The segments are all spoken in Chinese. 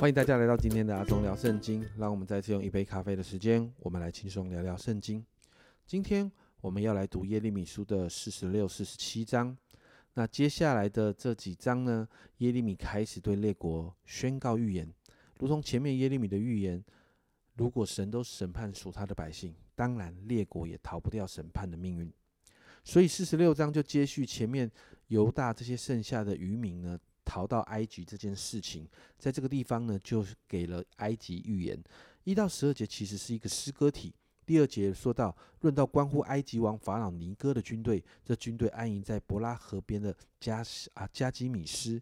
欢迎大家来到今天的阿忠聊圣经。让我们再次用一杯咖啡的时间，我们来轻松聊聊圣经。今天我们要来读耶利米书的四十六、四十七章。那接下来的这几章呢，耶利米开始对列国宣告预言，如同前面耶利米的预言。如果神都审判属他的百姓，当然列国也逃不掉审判的命运。所以四十六章就接续前面犹大这些剩下的渔民呢。逃到埃及这件事情，在这个地方呢，就给了埃及预言。一到十二节其实是一个诗歌体。第二节说到，论到关乎埃及王法老尼哥的军队，这军队安营在伯拉河边的加啊加基米斯，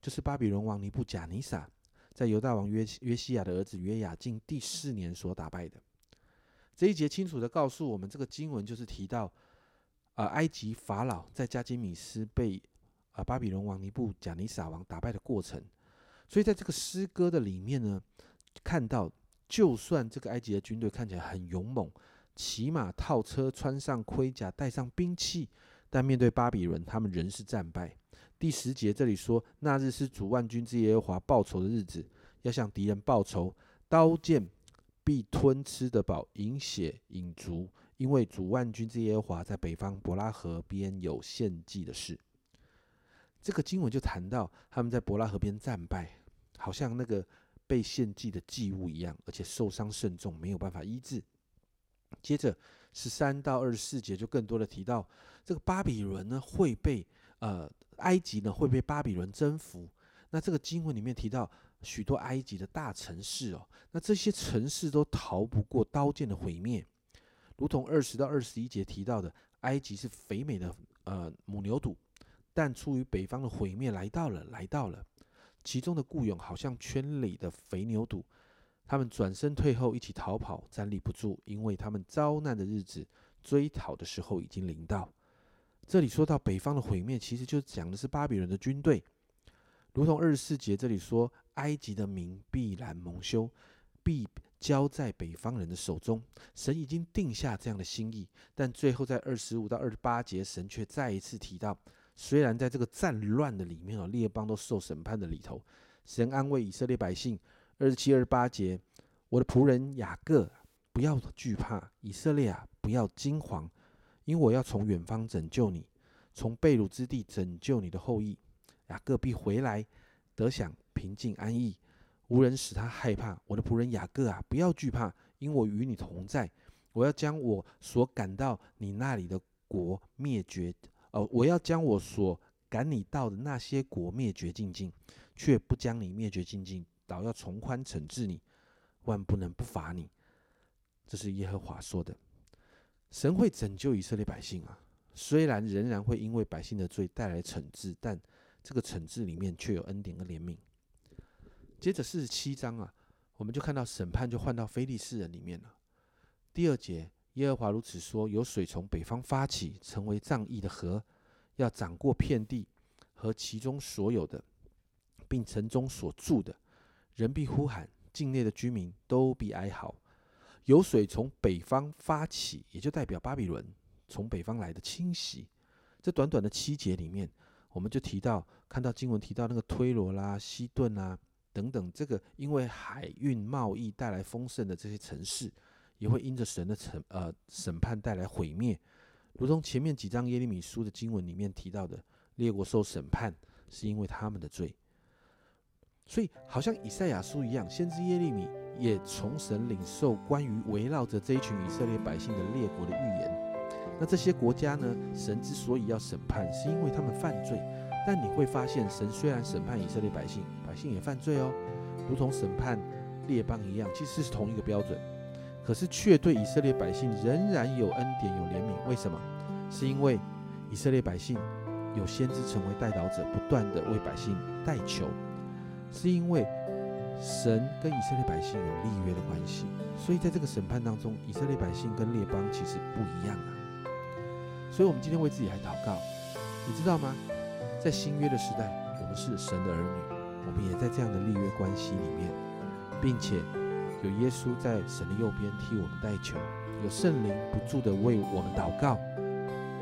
就是巴比伦王尼布贾尼撒，在犹大王约约西亚的儿子约雅敬第四年所打败的。这一节清楚的告诉我们，这个经文就是提到，啊，埃及法老在加基米斯被。啊，巴比伦王尼布贾尼撒王打败的过程，所以在这个诗歌的里面呢，看到就算这个埃及的军队看起来很勇猛，骑马套车，穿上盔甲，带上兵器，但面对巴比伦，他们仍是战败。第十节这里说，那日是主万军之耶和华报仇的日子，要向敌人报仇，刀剑必吞吃得饱，饮血饮足，因为主万军之耶和华在北方伯拉河边有献祭的事。这个经文就谈到他们在伯拉河边战败，好像那个被献祭的祭物一样，而且受伤甚重，没有办法医治。接着十三到二十四节就更多的提到，这个巴比伦呢会被呃埃及呢会被巴比伦征服。那这个经文里面提到许多埃及的大城市哦，那这些城市都逃不过刀剑的毁灭，如同二十到二十一节提到的，埃及是肥美的呃母牛肚。但出于北方的毁灭来到了，来到了，其中的雇佣好像圈里的肥牛犊，他们转身退后，一起逃跑，站立不住，因为他们遭难的日子，追讨的时候已经临到。这里说到北方的毁灭，其实就讲的是巴比伦的军队，如同二十四节这里说，埃及的民必然蒙羞，必交在北方人的手中。神已经定下这样的心意，但最后在二十五到二十八节，神却再一次提到。虽然在这个战乱的里面哦，列邦都受审判的里头，神安慰以色列百姓，二十七、二十八节，我的仆人雅各不要惧怕，以色列啊不要惊惶，因我要从远方拯救你，从被掳之地拯救你的后裔，雅各必回来，得享平静安逸，无人使他害怕。我的仆人雅各啊，不要惧怕，因我与你同在，我要将我所赶到你那里的国灭绝。哦，我要将我所赶你到的那些国灭绝尽尽，却不将你灭绝尽尽，倒要从宽惩治你，万不能不罚你。这是耶和华说的。神会拯救以色列百姓啊，虽然仍然会因为百姓的罪带来惩治，但这个惩治里面却有恩典和怜悯。接着四十七章啊，我们就看到审判就换到非利士人里面了。第二节。耶和华如此说：有水从北方发起，成为仗义的河，要涨过遍地和其中所有的，并城中所住的人必呼喊，境内的居民都必哀嚎。有水从北方发起，也就代表巴比伦从北方来的侵袭。这短短的七节里面，我们就提到看到经文提到那个推罗啦、西顿啊等等，这个因为海运贸易带来丰盛的这些城市。也会因着神的审呃审判带来毁灭，如同前面几章耶利米书的经文里面提到的，列国受审判是因为他们的罪，所以好像以赛亚书一样，先知耶利米也从神领受关于围绕着这一群以色列百姓的列国的预言。那这些国家呢，神之所以要审判，是因为他们犯罪。但你会发现，神虽然审判以色列百姓，百姓也犯罪哦，如同审判列邦一样，其实是同一个标准。可是却对以色列百姓仍然有恩典有怜悯，为什么？是因为以色列百姓有先知成为代祷者，不断的为百姓代求，是因为神跟以色列百姓有立约的关系，所以在这个审判当中，以色列百姓跟列邦其实不一样啊。所以，我们今天为自己来祷告，你知道吗？在新约的时代，我们是神的儿女，我们也在这样的立约关系里面，并且。有耶稣在神的右边替我们代求，有圣灵不住的为我们祷告。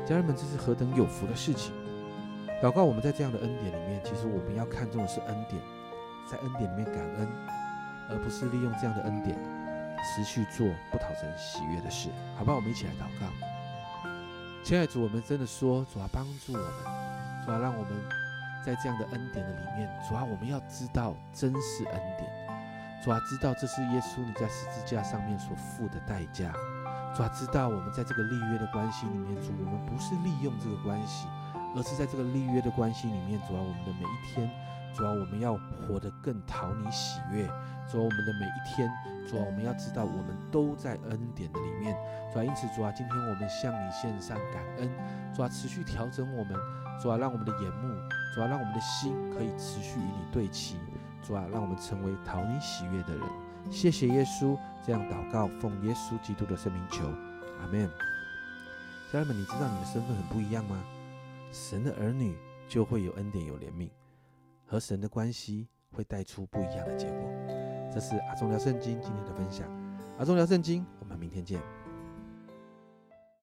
家人们，这是何等有福的事情！祷告，我们在这样的恩典里面，其实我们要看重的是恩典，在恩典里面感恩，而不是利用这样的恩典持续做不讨神喜悦的事，好吧？我们一起来祷告。亲爱的主，我们真的说，主啊，帮助我们，主啊，让我们在这样的恩典的里面，主啊，我们要知道真是恩典，主啊，知道这是耶稣你在十字架上面所付的代价，主啊，知道我们在这个立约的关系里面，主，我们不是利用这个关系，而是在这个立约的关系里面，主啊，我们的每一天，主啊，我们要活得更讨你喜悦，主啊，我们的每一天，主啊，我们要知道我们都在恩典的里面。主啊，因此主啊，今天我们向你献上感恩。主啊，持续调整我们。主啊，让我们的眼目，主啊，让我们的心可以持续与你对齐。主啊，让我们成为讨你喜悦的人。谢谢耶稣，这样祷告，奉耶稣基督的圣名求，阿门。家人们，你知道你的身份很不一样吗？神的儿女就会有恩典、有怜悯，和神的关系会带出不一样的结果。这是阿忠聊圣经今天的分享。阿忠聊圣经，我们明天见。